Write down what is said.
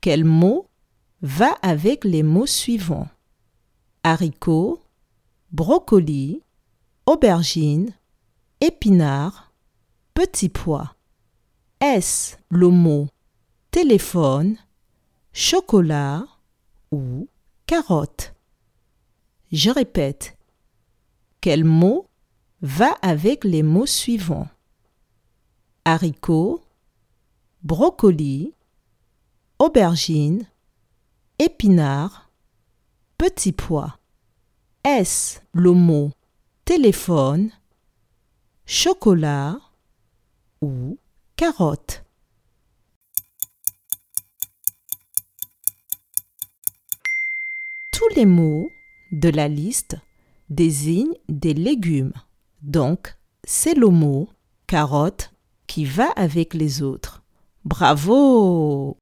Quel mot va avec les mots suivants? Haricot, brocoli, aubergine, épinard, petit pois. Est-ce le mot téléphone, chocolat ou carotte? Je répète. Quel mot va avec les mots suivants? Haricot, brocoli, aubergine, épinard, petit pois. Est-ce le mot téléphone, chocolat ou carotte? Tous les mots de la liste désignent des légumes. Donc, c'est le mot carotte qui va avec les autres. Bravo